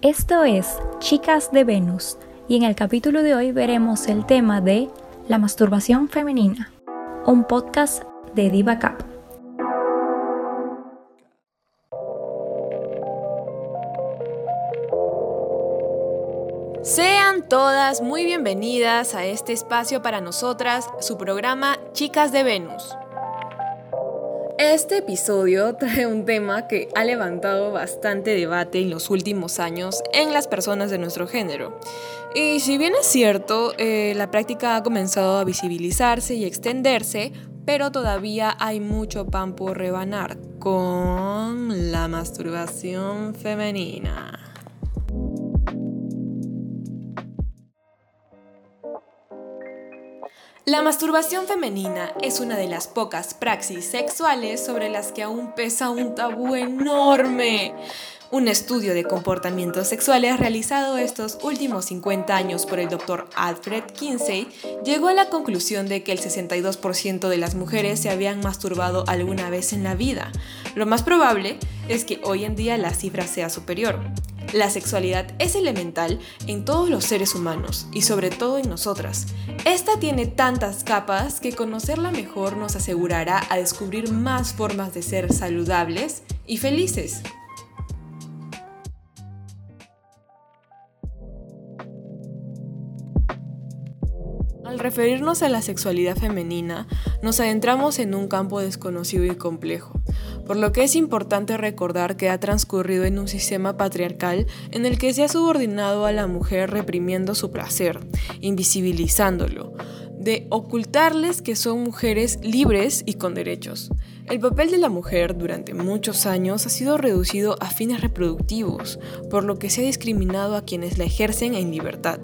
Esto es Chicas de Venus y en el capítulo de hoy veremos el tema de la masturbación femenina, un podcast de Diva Cap. Sean todas muy bienvenidas a este espacio para nosotras, su programa Chicas de Venus. Este episodio trae un tema que ha levantado bastante debate en los últimos años en las personas de nuestro género. Y si bien es cierto, eh, la práctica ha comenzado a visibilizarse y extenderse, pero todavía hay mucho pan por rebanar con la masturbación femenina. La masturbación femenina es una de las pocas praxis sexuales sobre las que aún pesa un tabú enorme. Un estudio de comportamientos sexuales realizado estos últimos 50 años por el doctor Alfred Kinsey llegó a la conclusión de que el 62% de las mujeres se habían masturbado alguna vez en la vida. Lo más probable es que hoy en día la cifra sea superior. La sexualidad es elemental en todos los seres humanos y sobre todo en nosotras. Esta tiene tantas capas que conocerla mejor nos asegurará a descubrir más formas de ser saludables y felices. Al referirnos a la sexualidad femenina, nos adentramos en un campo desconocido y complejo, por lo que es importante recordar que ha transcurrido en un sistema patriarcal en el que se ha subordinado a la mujer reprimiendo su placer, invisibilizándolo, de ocultarles que son mujeres libres y con derechos. El papel de la mujer durante muchos años ha sido reducido a fines reproductivos, por lo que se ha discriminado a quienes la ejercen en libertad.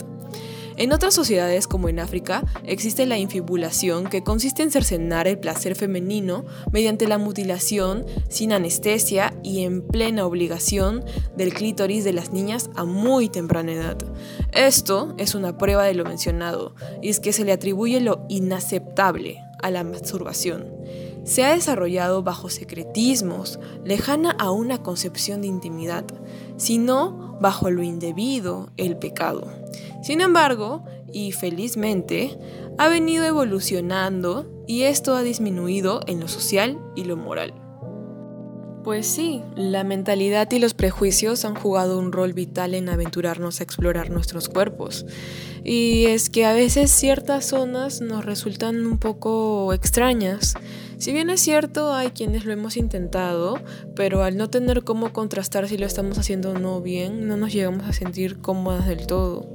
En otras sociedades, como en África, existe la infibulación, que consiste en cercenar el placer femenino mediante la mutilación, sin anestesia y en plena obligación del clítoris de las niñas a muy temprana edad. Esto es una prueba de lo mencionado, y es que se le atribuye lo inaceptable a la masturbación. Se ha desarrollado bajo secretismos, lejana a una concepción de intimidad, sino bajo lo indebido, el pecado. Sin embargo, y felizmente, ha venido evolucionando y esto ha disminuido en lo social y lo moral. Pues sí, la mentalidad y los prejuicios han jugado un rol vital en aventurarnos a explorar nuestros cuerpos. Y es que a veces ciertas zonas nos resultan un poco extrañas. Si bien es cierto, hay quienes lo hemos intentado, pero al no tener cómo contrastar si lo estamos haciendo o no bien, no nos llegamos a sentir cómodas del todo.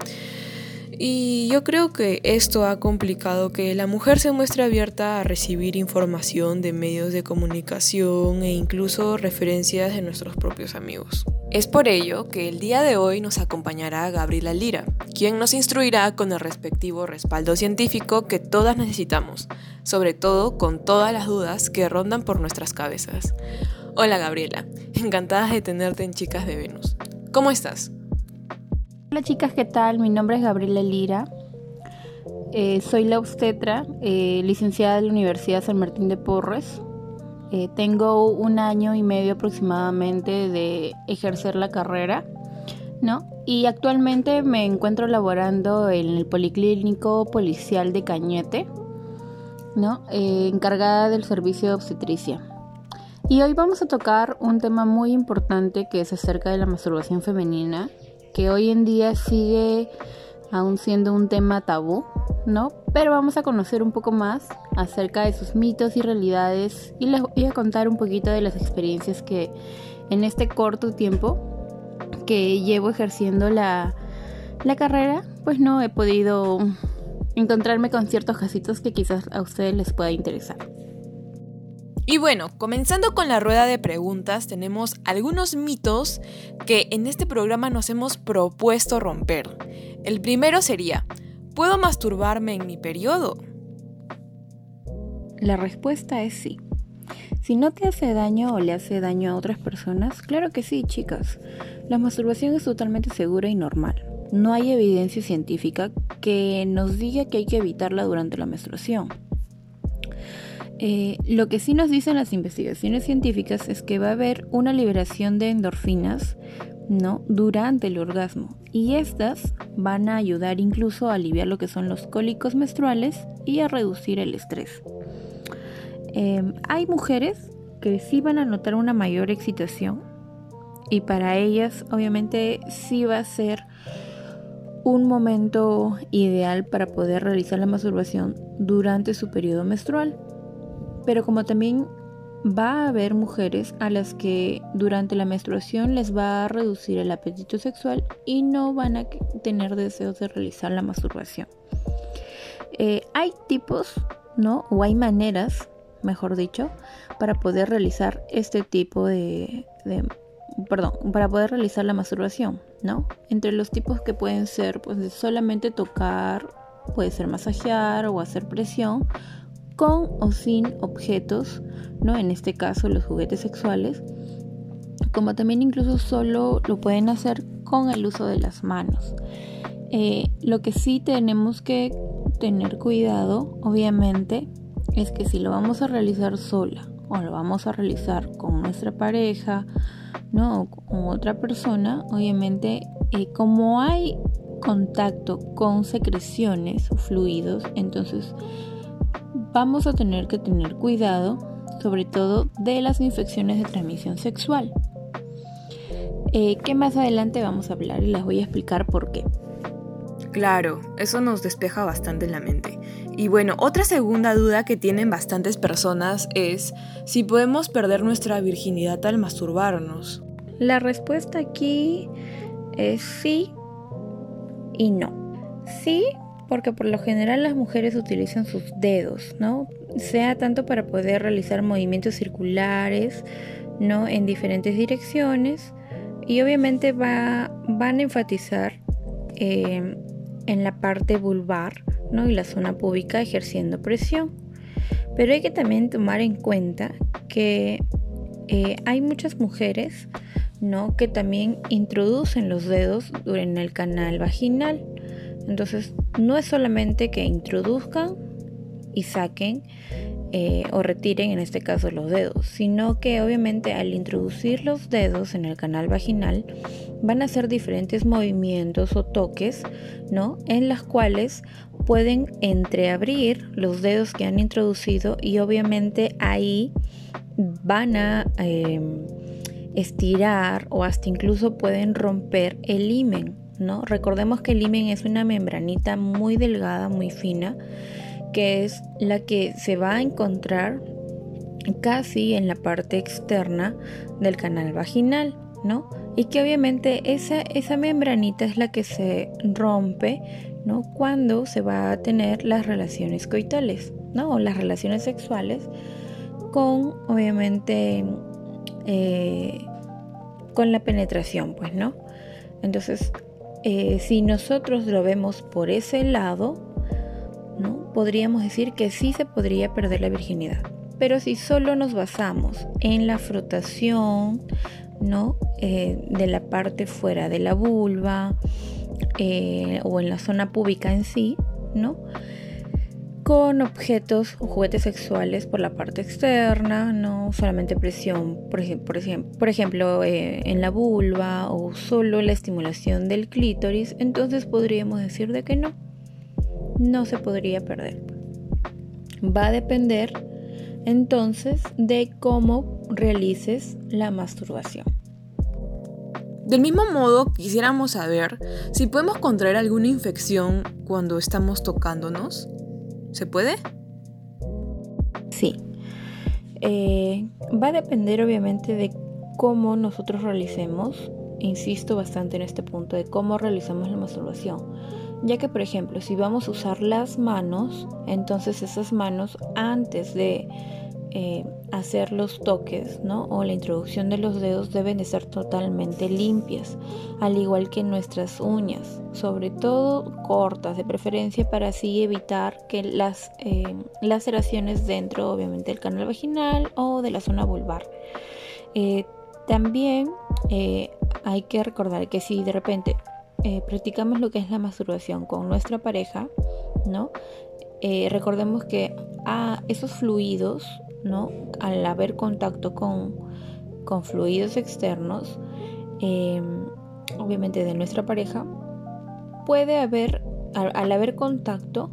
Y yo creo que esto ha complicado que la mujer se muestre abierta a recibir información de medios de comunicación e incluso referencias de nuestros propios amigos. Es por ello que el día de hoy nos acompañará Gabriela Lira, quien nos instruirá con el respectivo respaldo científico que todas necesitamos, sobre todo con todas las dudas que rondan por nuestras cabezas. Hola Gabriela, encantada de tenerte en Chicas de Venus. ¿Cómo estás? Hola chicas, ¿qué tal? Mi nombre es Gabriela Lira. Eh, soy la obstetra, eh, licenciada de la Universidad San Martín de Porres. Eh, tengo un año y medio aproximadamente de ejercer la carrera, ¿no? Y actualmente me encuentro laborando en el Policlínico Policial de Cañete, ¿no? encargada del servicio de obstetricia. Y hoy vamos a tocar un tema muy importante que es acerca de la masturbación femenina que hoy en día sigue aún siendo un tema tabú, ¿no? Pero vamos a conocer un poco más acerca de sus mitos y realidades y les voy a contar un poquito de las experiencias que en este corto tiempo que llevo ejerciendo la, la carrera, pues no he podido encontrarme con ciertos casitos que quizás a ustedes les pueda interesar. Y bueno, comenzando con la rueda de preguntas, tenemos algunos mitos que en este programa nos hemos propuesto romper. El primero sería, ¿puedo masturbarme en mi periodo? La respuesta es sí. Si no te hace daño o le hace daño a otras personas, claro que sí, chicas. La masturbación es totalmente segura y normal. No hay evidencia científica que nos diga que hay que evitarla durante la menstruación. Eh, lo que sí nos dicen las investigaciones científicas es que va a haber una liberación de endorfinas ¿no? durante el orgasmo y estas van a ayudar incluso a aliviar lo que son los cólicos menstruales y a reducir el estrés. Em, hay mujeres que sí van a notar una mayor excitación y para ellas obviamente sí va a ser un momento ideal para poder realizar la masturbación durante su periodo menstrual. Pero como también va a haber mujeres a las que durante la menstruación les va a reducir el apetito sexual y no van a tener deseos de realizar la masturbación. Eh, hay tipos, ¿no? O hay maneras, mejor dicho, para poder realizar este tipo de, de perdón, para poder realizar la masturbación, ¿no? Entre los tipos que pueden ser, pues, solamente tocar, puede ser masajear o hacer presión, con o sin objetos, ¿no? En este caso los juguetes sexuales, como también incluso solo lo pueden hacer con el uso de las manos. Eh, lo que sí tenemos que tener cuidado, obviamente, es que si lo vamos a realizar sola o lo vamos a realizar con nuestra pareja, ¿no? O con otra persona, obviamente, eh, como hay contacto con secreciones o fluidos, entonces vamos a tener que tener cuidado, sobre todo de las infecciones de transmisión sexual. Eh, que más adelante vamos a hablar y las voy a explicar por qué. Claro, eso nos despeja bastante la mente. Y bueno, otra segunda duda que tienen bastantes personas es si podemos perder nuestra virginidad al masturbarnos. La respuesta aquí es sí y no. Sí, porque por lo general las mujeres utilizan sus dedos, ¿no? Sea tanto para poder realizar movimientos circulares, ¿no? En diferentes direcciones y obviamente va, van a enfatizar eh, en la parte vulvar, ¿no? Y la zona púbica ejerciendo presión. Pero hay que también tomar en cuenta que eh, hay muchas mujeres, ¿no? Que también introducen los dedos en el canal vaginal. Entonces, no es solamente que introduzcan y saquen eh, o retiren en este caso los dedos, sino que obviamente al introducir los dedos en el canal vaginal van a hacer diferentes movimientos o toques, ¿no? En las cuales pueden entreabrir los dedos que han introducido y obviamente ahí van a em, estirar o hasta incluso pueden romper el himen ¿no? Recordemos que el himen es una membranita muy delgada, muy fina, que es la que se va a encontrar casi en la parte externa del canal vaginal, ¿no? Y que obviamente esa, esa membranita es la que se rompe, ¿no? Cuando se va a tener las relaciones coitales, ¿no? O las relaciones sexuales con, obviamente, eh, con la penetración, pues, ¿no? Entonces, eh, si nosotros lo vemos por ese lado, ¿no? podríamos decir que sí se podría perder la virginidad. Pero si solo nos basamos en la frotación ¿no? Eh, de la parte fuera de la vulva eh, o en la zona púbica en sí, ¿no? Con objetos o juguetes sexuales por la parte externa, no solamente presión, por, ejemplo, por ejemplo eh, en la vulva o solo la estimulación del clítoris, entonces podríamos decir de que no, no se podría perder. Va a depender entonces de cómo realices la masturbación. Del mismo modo, quisiéramos saber si podemos contraer alguna infección cuando estamos tocándonos. ¿Se puede? Sí. Eh, va a depender obviamente de cómo nosotros realicemos, insisto bastante en este punto, de cómo realizamos la masturbación. Ya que, por ejemplo, si vamos a usar las manos, entonces esas manos antes de eh, hacer los toques, ¿no? O la introducción de los dedos deben de ser totalmente limpias, al igual que nuestras uñas, sobre todo cortas, de preferencia para así evitar que las eh, laceraciones dentro, obviamente, del canal vaginal o de la zona vulvar. Eh, también hay que recordar que si de repente practicamos lo que es la masturbación con nuestra pareja, ¿no? recordemos que ah, esos fluidos ¿no? Al haber contacto con, fluidos externos, em, obviamente de nuestra pareja, puede haber, al, haber contacto,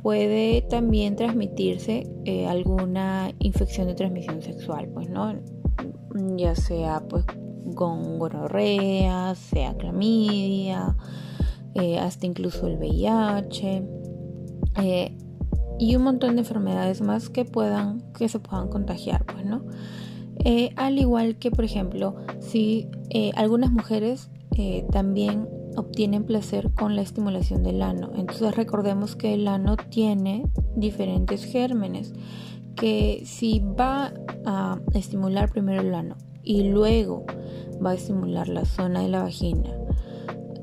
puede también transmitirse eh, alguna infección de transmisión sexual, pues, ¿no? Ya sea, pues, con gonorrea, sea clamidia, eh, hasta incluso el VIH eh, y un montón de enfermedades más que puedan que se puedan contagiar, pues, ¿no? al igual que, por ejemplo, si algunas mujeres también obtienen placer con la estimulación del ano. Entonces recordemos que el ano tiene diferentes gérmenes que si va a estimular primero el ano y luego va a estimular la zona de la vagina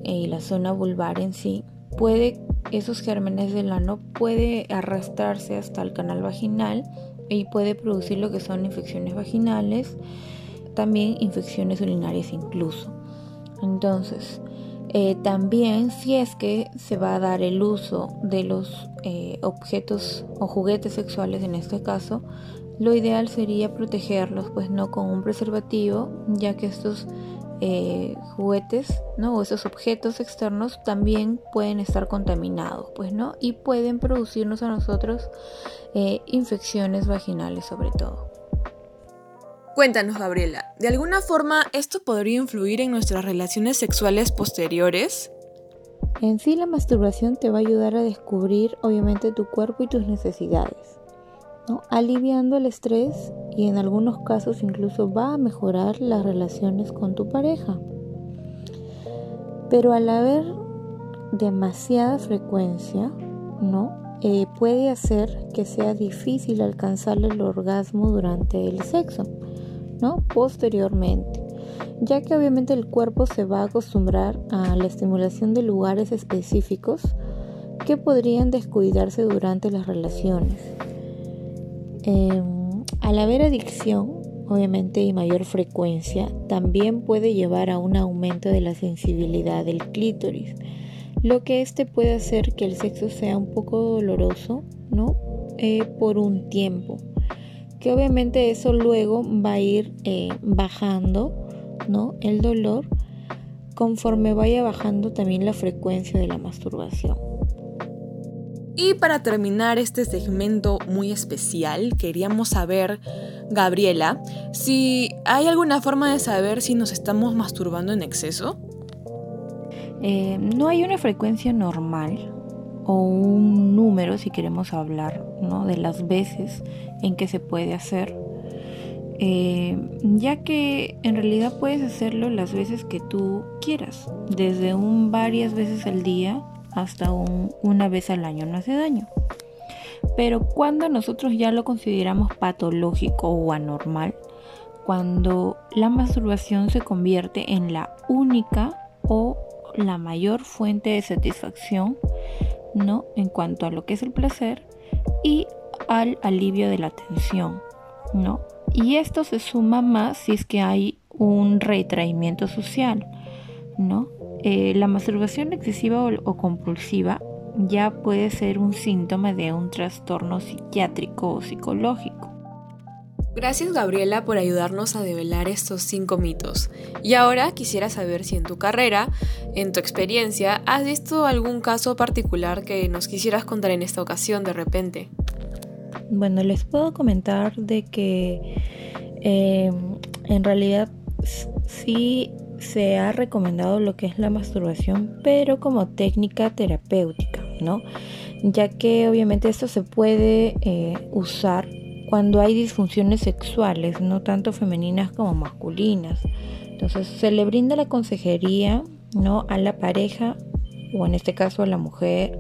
y la zona vulvar en sí, puede esos gérmenes del ano puede arrastrarse hasta el canal vaginal y puede producir lo que son infecciones vaginales, también infecciones urinarias incluso. Entonces, eh, también si es que se va a dar el uso de los eh, objetos o juguetes sexuales en este caso, lo ideal sería protegerlos, pues no con un preservativo, ya que estos eh, juguetes, ¿no? O esos objetos externos también pueden estar contaminados, pues no, y pueden producirnos a nosotros infecciones vaginales sobre todo. Cuéntanos, Gabriela, ¿de alguna forma esto podría influir en nuestras relaciones sexuales posteriores? En sí, la masturbación te va a ayudar a descubrir, obviamente, tu cuerpo y tus necesidades, aliviando el estrés y en algunos casos incluso va a mejorar las relaciones con tu pareja. Pero al haber demasiada frecuencia, ¿no? Eh, puede hacer que sea difícil alcanzar el orgasmo durante el sexo posteriormente, ya que obviamente el cuerpo se va a acostumbrar a la estimulación de lugares específicos que podrían descuidarse durante las relaciones. Em, al haber adicción, obviamente y mayor frecuencia, también puede llevar a un aumento de la sensibilidad del clítoris, lo que este puede hacer que el sexo sea un poco doloroso, ¿no? Eh, por un tiempo que obviamente eso luego va a ir eh, bajando, ¿no? El dolor conforme vaya bajando también la frecuencia de la masturbación. Y para terminar este segmento muy especial, queríamos saber, Gabriela, si hay alguna forma de saber si nos estamos masturbando en exceso. Eh, no hay una frecuencia normal, o un número si queremos hablar ¿no? de las veces en que se puede hacer. Eh, ya que en realidad puedes hacerlo las veces que tú quieras, desde un varias veces al día hasta un, una vez al año, no hace daño. Pero cuando nosotros ya lo consideramos patológico o anormal, cuando la masturbación se convierte en la única o la mayor fuente de satisfacción ¿no? En cuanto a lo que es el placer y al alivio de la tensión, ¿no? Y esto se suma más si es que hay un retraimiento social, ¿no? Eh, la masturbación excesiva o compulsiva ya puede ser un síntoma de un trastorno psiquiátrico o psicológico. Gracias Gabriela por ayudarnos a develar estos cinco mitos. Y ahora quisiera saber si en tu carrera, en tu experiencia, has visto algún caso particular que nos quisieras contar en esta ocasión de repente. Bueno, les puedo comentar de que em, en realidad sí se ha recomendado lo que es la masturbación, pero como técnica terapéutica, ¿no? Ya que obviamente esto se puede eh, usar cuando hay disfunciones sexuales, no tanto femeninas como masculinas. Entonces se le brinda la consejería ¿no? a la pareja o en este caso a la mujer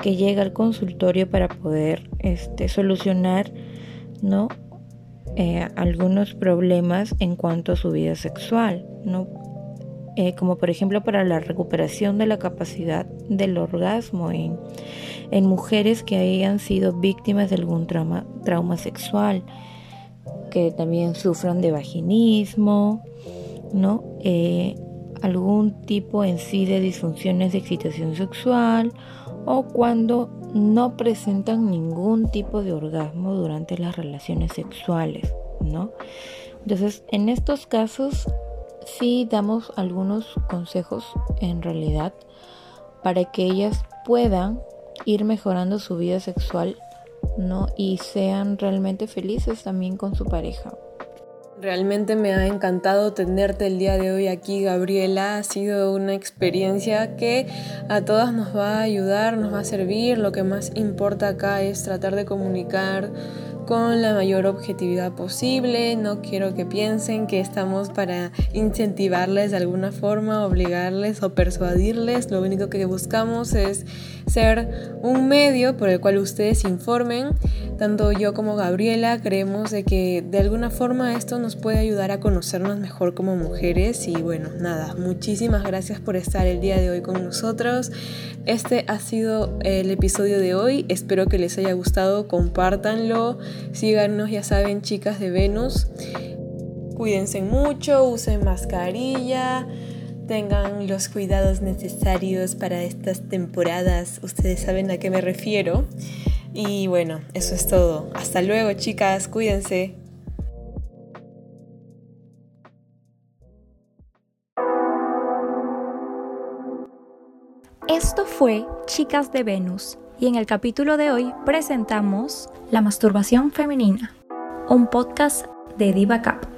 que llega al consultorio para poder este, solucionar ¿no? Eh, algunos problemas en cuanto a su vida sexual, ¿no? Eh, como por ejemplo para la recuperación de la capacidad del orgasmo en, mujeres que hayan sido víctimas de algún trauma, trauma sexual, que también sufran de vaginismo, ¿no? Eh, algún tipo en sí de disfunciones de excitación sexual o cuando no presentan ningún tipo de orgasmo durante las relaciones sexuales, ¿no? Entonces, en estos casos sí damos algunos consejos en realidad para que ellas puedan ir mejorando su vida sexual, ¿no? Y sean realmente felices también con su pareja. Realmente me ha encantado tenerte el día de hoy aquí, Gabriela. Ha sido una experiencia que a todas nos va a ayudar, nos va a servir. Lo que más importa acá es tratar de comunicar con la mayor objetividad posible. No quiero que piensen que estamos para incentivarles de alguna forma, obligarles o persuadirles. Lo único que buscamos es ser un medio por el cual ustedes informen. Tanto yo como Gabriela creemos de que de alguna forma esto nos puede ayudar a conocernos mejor como mujeres. Y bueno, nada, muchísimas gracias por estar el día de hoy con nosotros. Este ha sido el episodio de hoy. Espero que les haya gustado. Compártanlo. Síganos, ya saben, chicas de Venus. Cuídense mucho, usen mascarilla, tengan los cuidados necesarios para estas temporadas. Ustedes saben a qué me refiero. Y bueno, eso es todo. Hasta luego, chicas. Cuídense. Esto fue Chicas de Venus y en el capítulo de hoy presentamos La masturbación femenina, un podcast de Diva Cap.